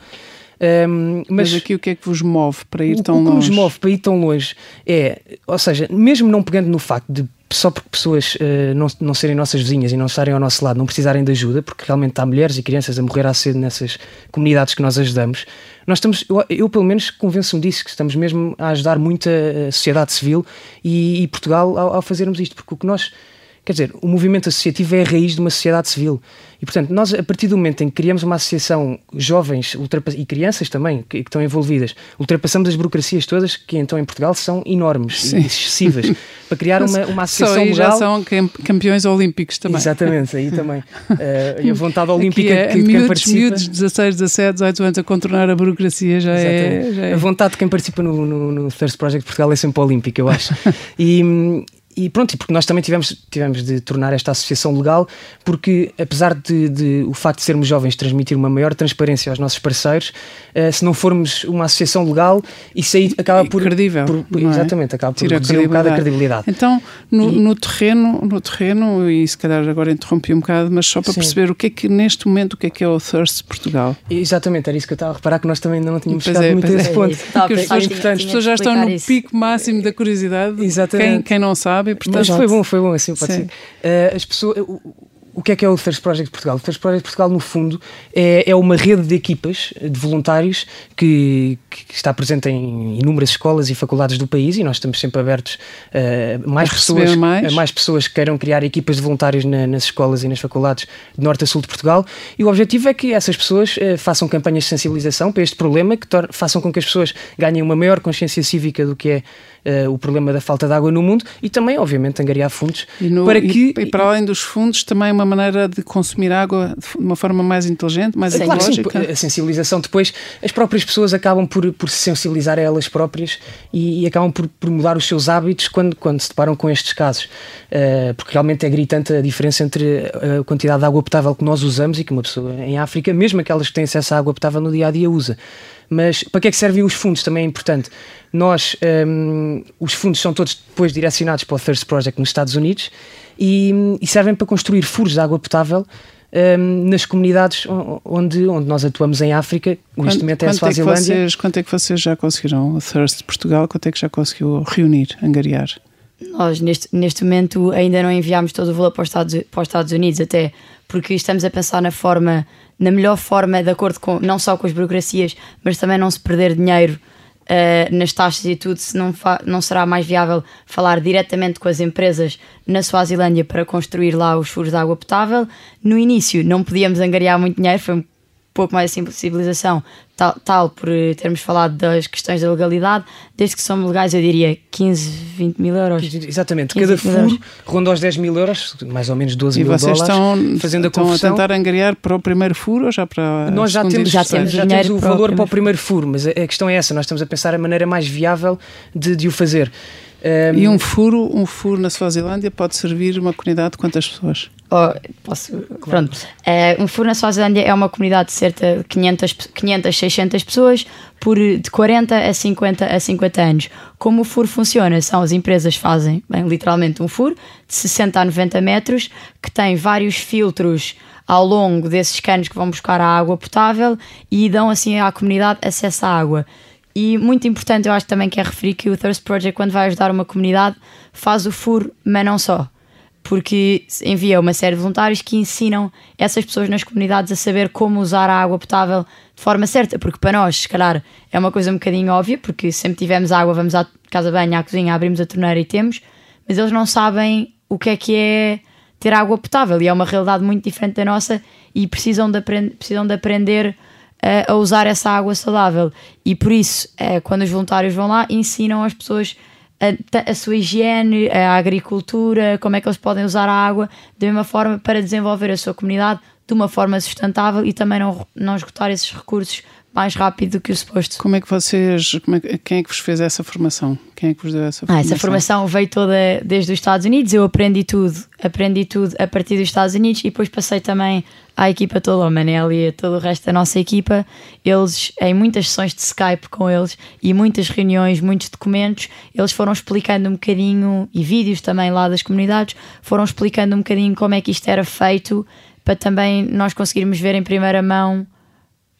Um, mas, mas, aqui o que é que vos move para ir tão longe? O que nos move para ir tão longe é, ou seja, mesmo não pegando no facto de só porque pessoas uh, não, não serem nossas vizinhas e não estarem ao nosso lade, não precisarem de ajuda, porque realmente há mulheres e crianças a morrer à sede nessas comunidades que nós ajudamos, nós estamos, eu, eu pelo menos convenço-me disso, que estamos mesmo a ajudar muito a, sociedade civil e, e Portugal ao, ao fazermos isto, porque o que nós Quer dizer, o movimento associativo é a raiz de uma sociedade civil. E, portanto, nós, a partir do momento em que criamos uma associação, jovens e crianças também, que, que, estão envolvidas, ultrapassamos as burocracias todas, que então em Portugal são enormes Sim. e excessivas, para criar uma, uma associação Só aí legal. já são campeões olímpicos também. Exatamente, aí também. Uh, a vontade olímpica é, que, miúdos, quem participa. Miúdos, 16, 17, 18 anos a contornar a burocracia já é, já é, A vontade de quem participa no, no, no Thirst Project Portugal é sempre olímpica, eu acho. e, e pronto, porque nós também tivemos, tivemos de tornar esta associação legal, porque apesar de, de o facto de sermos jovens transmitir uma maior transparência aos nossos parceiros, uh, se não formos uma associação legal, isso aí acaba por. Credível. Por, é? exatamente, acaba por reduzir um bocado a credibilidade. Então, no, e, no, terreno, no terreno, e se calhar agora interrompi um bocado, mas só para sim. perceber o que é que neste momento o que é que é o Thirst Portugal. Exatamente, era isso que eu estava a reparar que nós também ainda não tínhamos chegado é, muito a esse é. ponto. É porque as pessoas, as pessoas já estão no isso. pico máximo da curiosidade. Exatamente. Quem, quem não sabe sabe? Portanto, Mas foi bom, foi bom, assim pode Sim. ser. Uh, as pessoas, o que é que é o Thirst Project Portugal? O Thirst Project Portugal, no fundo, é, é uma rede de equipas de voluntários que, que, está presente em inúmeras escolas e faculdades do país e nós estamos sempre abertos a mais, a pessoas, mais. a mais pessoas que queiram criar equipas de voluntários na, nas escolas e nas faculdades de norte a sul de Portugal. E o objetivo é que essas pessoas uh, façam campanhas de sensibilização para este problema, que façam com que as pessoas ganhem uma maior consciência cívica do que é uh, o problema da falta de água no mundo e também, obviamente, angariar fundos no, para que. E, e, para além dos fundos, também uma maneira de consumir água de uma forma mais inteligente, mais sim, ecológica. Claro, sim, a sensibilização depois, as próprias pessoas acabam por, por se sensibilizar a elas próprias e, e acabam por, por, mudar os seus hábitos quando, quando se deparam com estes casos. Uh, porque realmente é gritante a diferença entre a quantidade de água potável que nós usamos e que uma pessoa em África, mesmo aquelas que têm acesso à água potável no dia a dia, usa. Mas para que é que servem os fundos? Também é importante. Nós, um, os fundos são todos depois direcionados para o Thirst Project nos Estados Unidos e, e servem para construir furos de água potável um, nas comunidades onde, onde nós atuamos em África, quanto, neste momento é a Swazilândia. É vocês, quanto é que vocês já conseguiram, o Thirst Portugal, quanto é que já conseguiu reunir, angariar? Nós, neste, neste momento, ainda não enviámos todo o valor para os, Estados, para os Estados Unidos, até porque estamos a pensar na forma, na melhor forma, de acordo com, não só com as burocracias, mas também não se perder dinheiro uh, nas taxas e tudo, se não, não será mais viável falar diretamente com as empresas na Suazilândia para construir lá os furos de água potável. No início não podíamos angariar muito dinheiro, foi um pouco mais de sensibilização, tal, tal por eh, termos falado das questões da legalidade, desde que são legais, eu diria 15, 20 mil euros. Exatamente, cada furo ronda aos 10 mil euros, mais ou menos 12 e mil dólares. Estão, fazendo a estão a tentar angariar para o primeiro furo ou já para Nós já temos, já temos, já temos o valor para o primeiro furo, mas a, a questão é essa, nós estamos a pensar a maneira mais viável de, de o fazer. Um, e um furo, um furo na Suazilândia pode servir uma comunidade de quantas pessoas? Oh, posso, claro. Pronto. É, um furo na Suazilândia é uma comunidade de cerca de 500, 500, 600 pessoas por de 40 a 50 a 50 anos. Como o furo funciona? São as empresas fazem, bem, literalmente um furo de 60 a 90 metros que tem vários filtros ao longo desses canos que vão buscar a água potável e dão assim à comunidade acesso à água. E muito importante, eu acho também que é referir que o Thirst Project, quando vai ajudar uma comunidade, faz o furo, mas não só. Porque envia uma série de voluntários que ensinam essas pessoas nas comunidades a saber como usar a água potável de forma certa. Porque para nós, se calhar, é uma coisa um bocadinho óbvia, porque sempre tivemos água, vamos à casa de banho, à cozinha, abrimos a torneira e temos. mas eles não sabem o que é que é ter água potável e é uma realidade muito diferente da nossa e precisam de, aprend precisam de aprender uh, a usar essa água saudável. E por isso, uh, quando os voluntários vão lá, ensinam as pessoas a, a, sua higiene, a agricultura, como é que eles podem usar a água da mesma forma para desenvolver a sua comunidade de uma forma sustentável e também não, não esgotar esses recursos mais rápido do que o suposto. Como é que vocês, é, quem é que vos fez essa formação? Quem é que vos deu essa formação? Ah, essa formação veio toda desde os Estados Unidos, eu aprendi tudo, aprendi tudo a partir dos Estados Unidos e depois passei também à equipa toda, ao Manel e a todo o resto da nossa equipa. Eles, em muitas sessões de Skype com eles e muitas reuniões, muitos documentos, eles foram explicando um bocadinho, e vídeos também lá das comunidades, foram explicando um bocadinho como é que isto era feito para também nós conseguirmos ver em primeira mão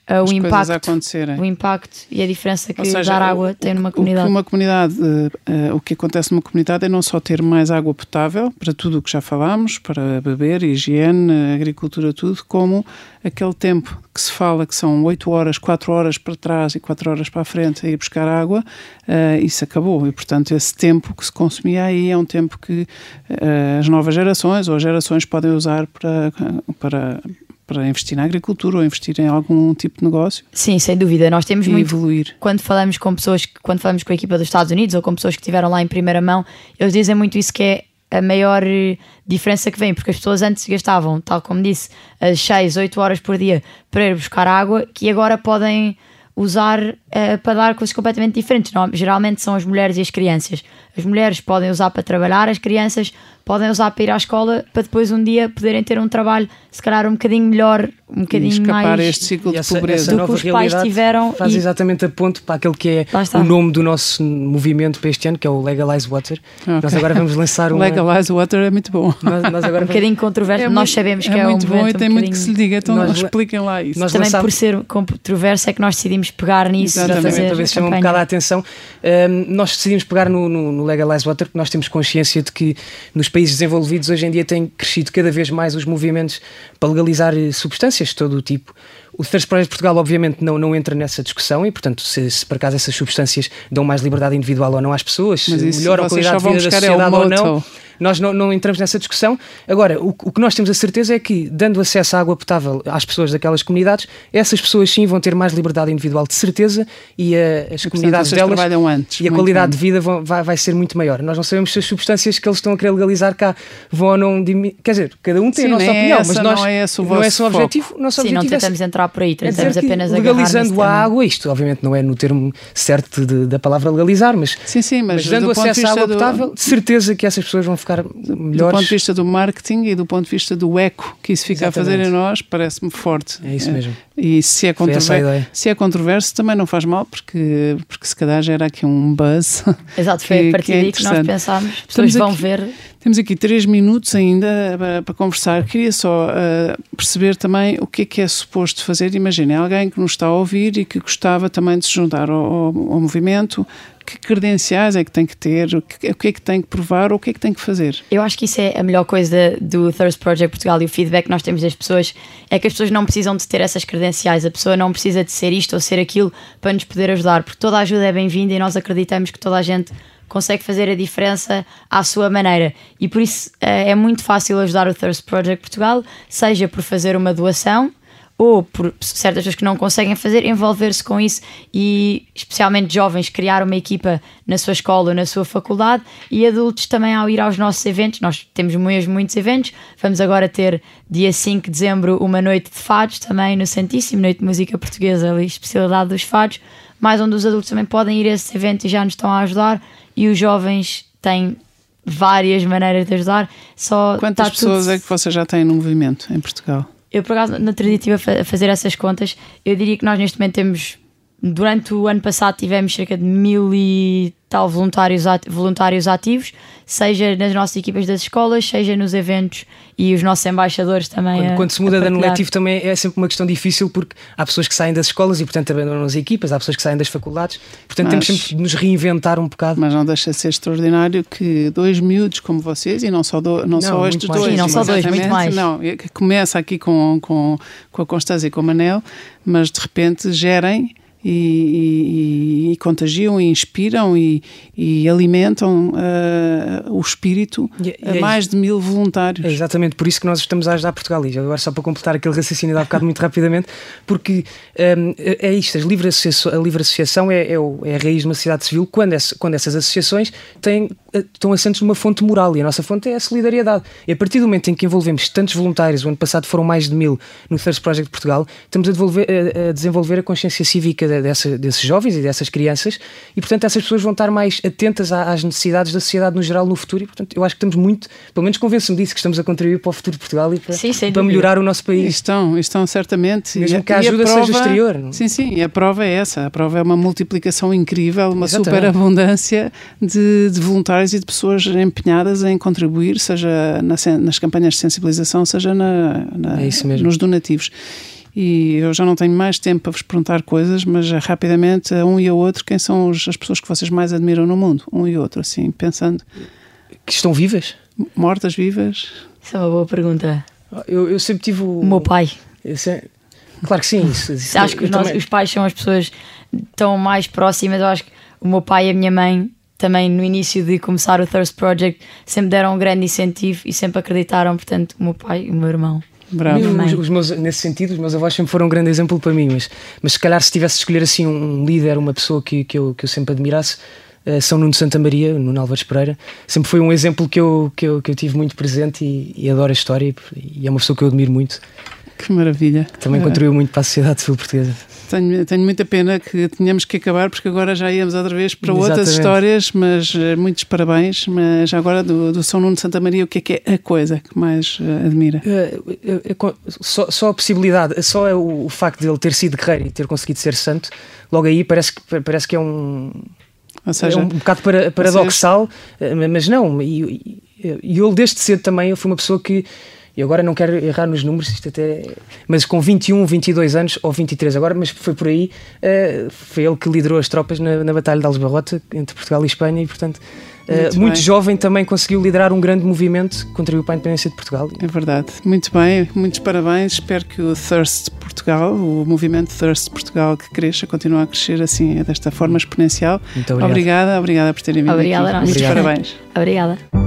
uh, o, impacto, o impacto e a diferença que seja, dar água tem numa comunidade. O uma comunidade uh, o que acontece numa comunidade é não só ter mais água potável para tudo o que já falámos, para beber, higiene, agricultura, tudo, como aquele tempo que se fala que são 8 horas, 4 horas para trás e 4 horas para a frente a ir buscar água, uh, isso acabou. E, portanto, esse tempo que se consumia aí é um tempo que uh, as novas gerações ou as gerações podem usar para, para para investir na agricultura ou investir em algum tipo de negócio. Sim, sem dúvida. Nós temos muito. Evoluir. Quando falamos com pessoas, quando falamos com a equipa dos Estados Unidos ou com pessoas que estiveram lá em primeira mão, eles dizem muito isso que é a maior eh, diferença que vem, porque as pessoas antes gastavam, tal como disse, as 6, 8 horas por dia para ir buscar água, que agora podem usar uh, para dar coisas completamente diferentes. Não, geralmente são as mulheres e as crianças. As mulheres podem usar para trabalhar, as crianças podem usar para ir à escola para depois um dia poderem ter um trabalho se calhar um bocadinho melhor, um bocadinho escapar mais este ciclo de essa, pobreza essa do que os pais tiveram faz e... exatamente a ponto para aquele que é o nome do nosso movimento para este ano, que é o Legalize Water. Okay. Nós agora vamos lançar um Legalize Water é muito bom. Nós, nós agora um bocadinho controverso, é nós sabemos que é, é muito um bom e tem um muito que se lhe diga, então nós, expliquem lá isso. Nós Também lançámos... por ser controverso é que nós decidimos pegar nisso Exatamente, e fazer talvez chama um bocado a atenção. Um, nós decidimos pegar no, no, no Legalize Water porque nós temos consciência de que nos países desenvolvidos hoje em dia têm crescido cada vez mais os movimentos para legalizar substâncias de todo o tipo. O Thirst Project Portugal, obviamente, não, não entra nessa discussão e, portanto, se, se, por acaso essas substâncias dão mais liberdade individual ou não às pessoas, se melhoram a qualidade de vida da sociedade é ou não, nós não, não, entramos nessa discussão. Agora, o, o, que nós temos a certeza é que, dando acesso à água potável às pessoas daquelas comunidades, essas pessoas sim vão ter mais liberdade individual de certeza e a, as e, comunidades portanto, delas antes, e a qualitade bem. de vida vão, vai, vai ser muito maior. Nós não sabemos se as substâncias que eles estão a querer legalizar cá vão ou não diminuir. Quer dizer, cada um tem sim, a nossa é opinião, essa, mas nós, não é esse o, não é esse o objetivo. Nosso sim, objetivo não tentamos é entrar por aí, tentamos é apenas legalizando a água, isto obviamente não é no termo certo de, da palavra legalizar, mas, sim, sim, mas, mas dando acesso à água potável, de certeza que essas pessoas vão ficar melhores. Do ponto de vista do marketing e do ponto de vista do eco que isso fica Exatamente. a fazer em nós, parece-me forte. É isso mesmo. E se é, controver se é controverso, também não faz mal, porque, porque se calhar gera aqui um buzz. Exato, foi que, a partir é daí que nós pensámos, as pessoas vão aqui, ver. Temos aqui três minutos ainda para, para conversar. Queria só uh, perceber também o que é que é suposto fazer. Imaginem, alguém que nos está a ouvir e que gostava também de se juntar ao, ao, ao movimento, que credenciais é que tem que ter, o que, é que tem que provar o que é que tem que fazer? Eu acho que isso é a melhor coisa do Thirst Project Portugal e o feedback que nós temos das pessoas é que as pessoas não precisam de ter essas credenciais, a pessoa não precisa de ser isto ou ser aquilo para nos poder ajudar, porque toda a ajuda é bem-vinda e nós acreditamos que toda a gente consegue fazer a diferença à sua maneira. E por isso é, é muito fácil ajudar o Thirst Project Portugal, seja por fazer uma doação ou por certas pessoas que não conseguem fazer, envolver-se com isso e, especialmente jovens, criar uma equipa na sua escola ou na sua faculdade e adultos também ao ir aos nossos eventos. Nós temos mesmo muitos eventos. Vamos agora ter, dia 5 de dezembro, uma noite de fados também no Santíssimo, noite de música portuguesa, ali, especialidade dos fados. Mais onde os adultos também podem ir a esse evento e já nos estão a ajudar. E os jovens têm várias maneiras de ajudar. Só Quantas pessoas tudo... é que você já tem no movimento em Portugal? Eu, por acaso, na estive a fazer essas contas. Eu diria que nós neste momento temos. Durante o ano passado tivemos cerca de mil e tal voluntários, voluntários ativos, seja nas nossas equipas das escolas, seja nos eventos e os nossos embaixadores também. Quando, a, quando se muda de ano letivo também é sempre uma questão difícil porque há pessoas que saem das escolas e, portanto, abandonam as equipas, há pessoas que saem das faculdades, portanto, mas, temos sempre de nos reinventar um bocado. Mas não deixa de ser extraordinário que dois miúdos como vocês, e não só, do, não, não só estes dois, Sim, não só dois, muito mais. Não, começa aqui com, com, com a Constância e com o Manel, mas de repente gerem e, e, e contagiam, e inspiram e, e alimentam uh, o espírito e a é mais de mil voluntários. É exatamente por isso que nós estamos a ajudar Portugal. E agora, só para completar aquele raciocínio de há bocado muito rapidamente, porque hum, é isto: as livre associa- a livre associação é, é, o- é a raiz de uma sociedade civil quando, quando essas associações têm, estão assentes numa fonte moral. E a nossa fonte é a solidariedade. E a partir do momento em que envolvemos tantos voluntários, o ano passado foram mais de mil no Thirst Project de Portugal, estamos a, devolver- a- a desenvolver a consciência cívica de- dessa- desses jovens e dessas crianças. E, portanto, essas pessoas vão estar mais atentas às necessidades da sociedade no geral no futuro. E, portanto, eu acho que estamos muito, pelo menos convenço-me disso, que estamos a contribuir para o futuro de Portugal e para, Sim, para melhorar o nosso país. Estão, estão certamente. Mesmo E que a ajuda seja exterior, não? Sim, sim, e a prova é essa. A prova é uma multiplicação incrível, uma Exatamente. superabundância de, de voluntários e de pessoas empenhadas em contribuir, seja na sen- nas campanhas de sensibilização, seja na, na- É isso mesmo. nos donativos. E eu já não tenho mais tempo para vos perguntar coisas, mas eh, rapidamente, a um e ao outro, quem são os- as pessoas que vocês mais admiram no mundo? Um e outro, assim, pensando, Que estão vivas. mortas, vivas? Isso é uma boa pergunta. Eu, eu sempre tive o. O meu pai. Claro que sim. Isso, isso- Acho que os, nossos, também- os pais são as pessoas tão mais próximas. Eu acho que o meu pai e a minha mãe também no início de começar o Thirst Project sempre deram um grande incentivo e sempre acreditaram. Portanto, o meu pai e o meu irmão. Bravo. Os, os meus, nesse sentido, os meus avós sempre foram um grande exemplo para mim, mas, mas se calhar se tivesse de escolher assim um, líder, uma pessoa que, que, eu, que eu sempre admirasse, eh, São Nuno de Santa Maria, Nuno Álvares Pereira, sempre foi um exemplo que eu, que eu, que eu tive muito presente e, e adoro a história e, e é uma pessoa que eu admiro muito. Que maravilha. Também Eh, contribuiu muito para a sociedade civil portuguesa. Tenho, tenho muita pena que tenhamos que acabar, porque agora já íamos outra vez para outras Exatamente. histórias, mas eh, muitos parabéns. Mas agora do, do São Nuno de Santa Maria, o que é que é a coisa que mais eh, admira? Só, só a possibilidade, só é o, facto de ele ter sido guerreiro e ter conseguido ser santo, logo aí parece que, parece que é um, Ou seja, é um bocado para, paradoxal, eh, mas não. E, e, e ele, desde cedo também, eu fui uma pessoa que. E agora não quero errar nos números, isto até. Mas com 21, 22 anos, ou 23 agora, mas foi por aí, eh, foi ele que liderou as tropas na, na Batalha de Algebarrota, entre Portugal e Espanha, e portanto, eh, Muito muito, bem. jovem também conseguiu liderar um grande movimento que contribuiu para a independência de Portugal. é verdade. Muito bem, muitos parabéns. Espero que o Thirst Portugal, o movimento Thirst Portugal, que cresça, continue a crescer assim, desta forma exponencial. Muito obrigado. Obrigada, obrigada por terem vindo Obrigada, aqui. nós. Muitos Obrigado. parabéns. Obrigada.